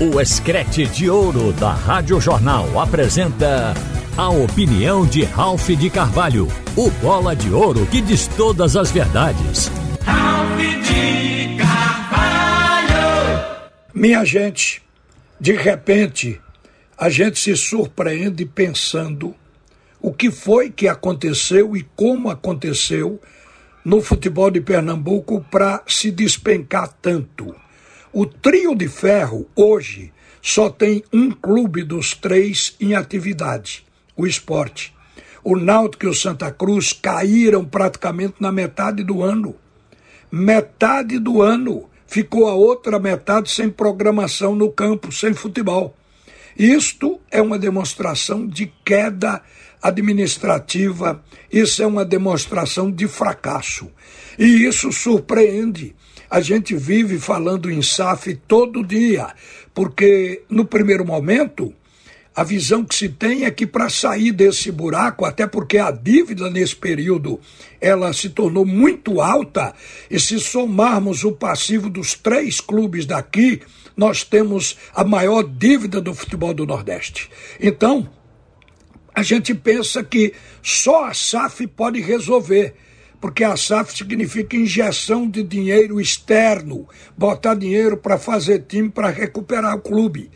O Escrete de Ouro da Rádio Jornal apresenta a opinião de Ralph de Carvalho, o bola de ouro que diz todas as verdades. Ralph de Carvalho! Minha gente, de repente, a gente se surpreende pensando o que foi que aconteceu e como aconteceu no futebol de Pernambuco para se despencar tanto. O trio de ferro, hoje, só tem um clube dos três em atividade: o esporte. O Náutico e o Santa Cruz caíram praticamente na metade do ano. Metade do ano ficou a outra metade sem programação no campo, sem futebol. Isto é uma demonstração de queda administrativa, isso é uma demonstração de fracasso. E isso surpreende a gente vive falando em SAF todo dia, porque no primeiro momento a visão que se tem é que para sair desse buraco, até porque a dívida nesse período ela se tornou muito alta, e se somarmos o passivo dos três clubes daqui, nós temos a maior dívida do futebol do Nordeste. Então, a gente pensa que só a SAF pode resolver porque a SAF significa injeção de dinheiro externo, botar dinheiro para fazer time para recuperar o clube.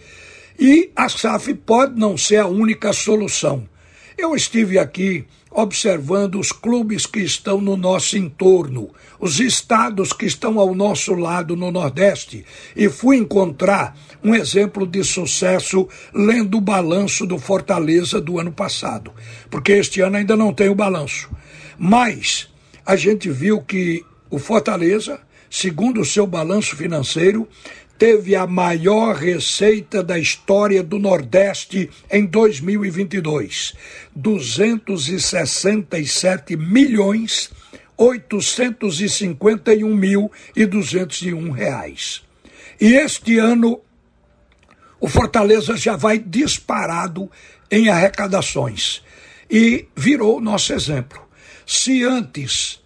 E a SAF pode não ser a única solução. Eu estive aqui observando os clubes que estão no nosso entorno, os estados que estão ao nosso lado no Nordeste, e fui encontrar um exemplo de sucesso lendo o balanço do Fortaleza do ano passado, porque este ano ainda não tem o balanço. Mas a gente viu que o Fortaleza, segundo o seu balanço financeiro, teve a maior receita da história do Nordeste em 2022, 267 milhões 851 mil e 201 reais. E este ano o Fortaleza já vai disparado em arrecadações e virou nosso exemplo. Se antes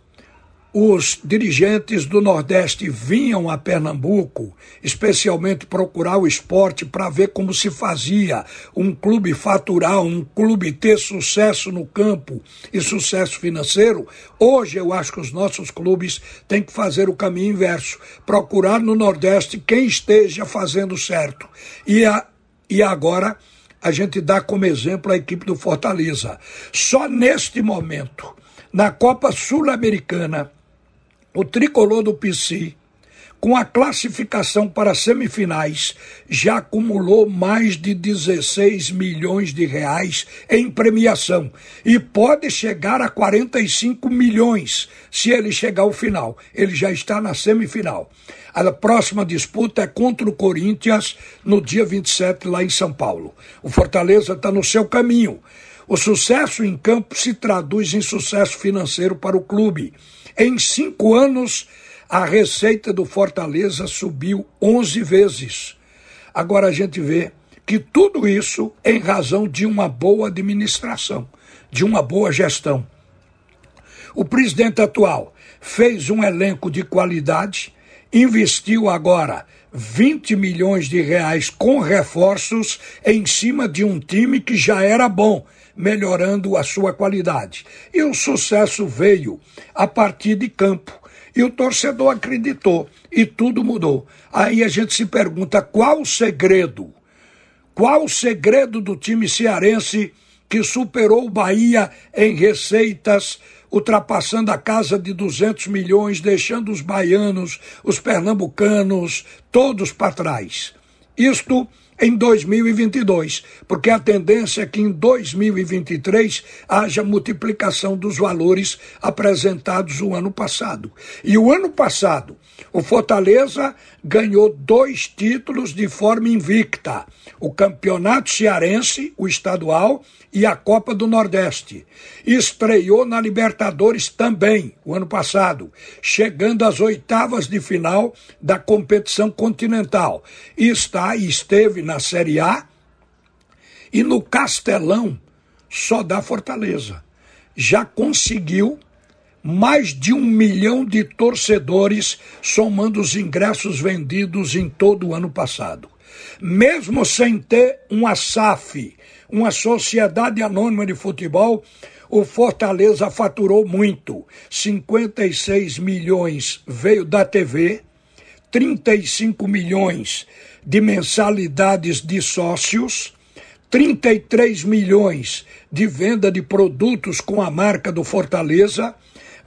os dirigentes do Nordeste vinham a Pernambuco, especialmente procurar o esporte para ver como se fazia um clube faturar, um clube ter sucesso no campo e sucesso financeiro. Hoje eu acho que os nossos clubes têm que fazer o caminho inverso, procurar no Nordeste quem esteja fazendo certo. E, a, e agora a gente dá como exemplo a equipe do Fortaleza. Só neste momento na Copa Sul-Americana, o tricolor do PC, com a classificação para semifinais, já acumulou mais de 16 milhões de reais em premiação e pode chegar a 45 milhões se ele chegar ao final. Ele já está na semifinal. A próxima disputa é contra o Corinthians no dia 27 lá em São Paulo. O Fortaleza está no seu caminho. O sucesso em campo se traduz em sucesso financeiro para o clube. Em cinco anos, a receita do Fortaleza subiu 11 vezes. Agora a gente vê que tudo isso em razão de uma boa administração, de uma boa gestão. O presidente atual fez um elenco de qualidade, investiu agora 20 milhões de reais com reforços em cima de um time que já era bom melhorando a sua qualidade. E o sucesso veio a partir de campo. E o torcedor acreditou e tudo mudou. Aí a gente se pergunta qual o segredo? Qual o segredo do time cearense que superou o Bahia em receitas, ultrapassando a casa de 200 milhões, deixando os baianos, os pernambucanos, todos para trás? Isto em 2022, porque a tendência é que em 2023 haja multiplicação dos valores apresentados o ano passado. E o ano passado, o Fortaleza ganhou dois títulos de forma invicta: o Campeonato Cearense, o estadual, e a Copa do Nordeste. Estreou na Libertadores também, o ano passado, chegando às oitavas de final da competição continental. E está e esteve na Série A e no Castelão só dá Fortaleza. Já conseguiu mais de um milhão de torcedores, somando os ingressos vendidos em todo o ano passado. Mesmo sem ter uma SAF, uma Sociedade Anônima de Futebol, o Fortaleza faturou muito. 56 milhões veio da TV, 35 milhões de mensalidades de sócios, 33 milhões de venda de produtos com a marca do Fortaleza,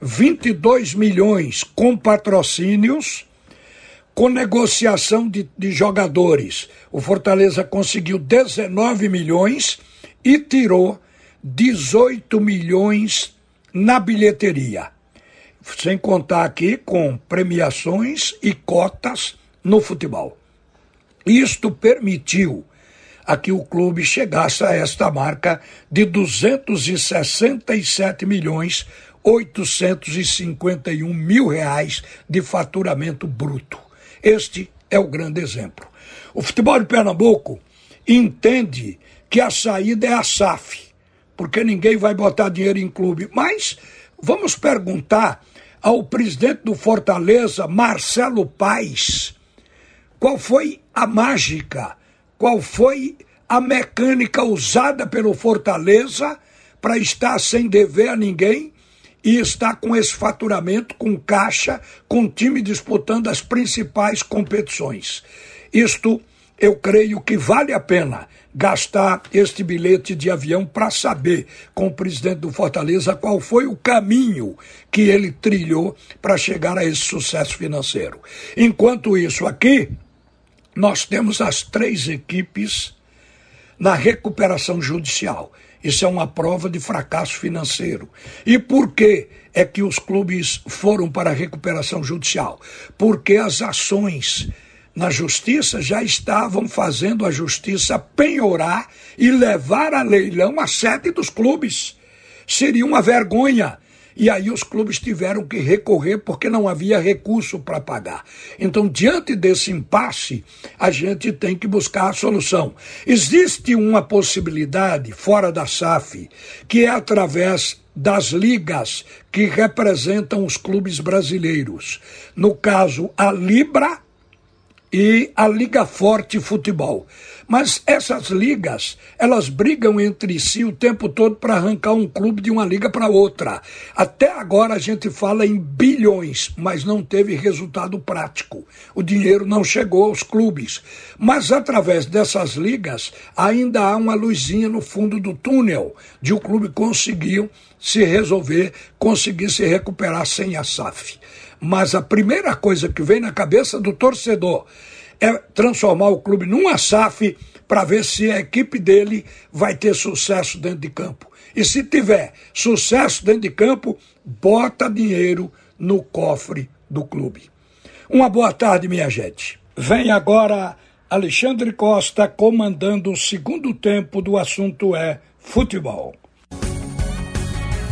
22 milhões com patrocínios, com negociação de, de jogadores. O Fortaleza conseguiu 19 milhões e tirou 18 milhões na bilheteria. Sem contar aqui com premiações e cotas no futebol. Isto permitiu a que o clube chegasse a esta marca de 267 milhões 851 mil reais de faturamento bruto. Este é o grande exemplo. O futebol de Pernambuco entende que a saída é a SAF, porque ninguém vai botar dinheiro em clube. Mas vamos perguntar ao presidente do Fortaleza, Marcelo Paes, qual foi a mágica, qual foi a mecânica usada pelo Fortaleza para estar sem dever a ninguém e está com esse faturamento, com caixa, com time disputando as principais competições. Isto eu creio que vale a pena gastar este bilhete de avião para saber com o presidente do Fortaleza qual foi o caminho que ele trilhou para chegar a esse sucesso financeiro. Enquanto isso, aqui, nós temos as três equipes na recuperação judicial. Isso é uma prova de fracasso financeiro. E por que é que os clubes foram para a recuperação judicial? Porque as ações na justiça já estavam fazendo a justiça penhorar e levar a leilão a sede dos clubes. Seria uma vergonha e aí os clubes tiveram que recorrer porque não havia recurso para pagar. Então, diante desse impasse, a gente tem que buscar a solução. Existe uma possibilidade fora da SAF, que é através das ligas que representam os clubes brasileiros. No caso, a Libra e a Liga Forte Futebol. Mas essas ligas, elas brigam entre si o tempo todo para arrancar um clube de uma liga para outra. Até agora a gente fala em bilhões, mas não teve resultado prático. O dinheiro não chegou aos clubes. Mas através dessas ligas, ainda há uma luzinha no fundo do túnel de o clube conseguir se resolver, conseguir se recuperar sem a SAF. Mas a primeira coisa que vem na cabeça do torcedor é transformar o clube numa SAF para ver se a equipe dele vai ter sucesso dentro de campo. E se tiver sucesso dentro de campo, bota dinheiro no cofre do clube. Uma boa tarde, minha gente. Vem agora Alexandre Costa comandando o segundo tempo do assunto é futebol.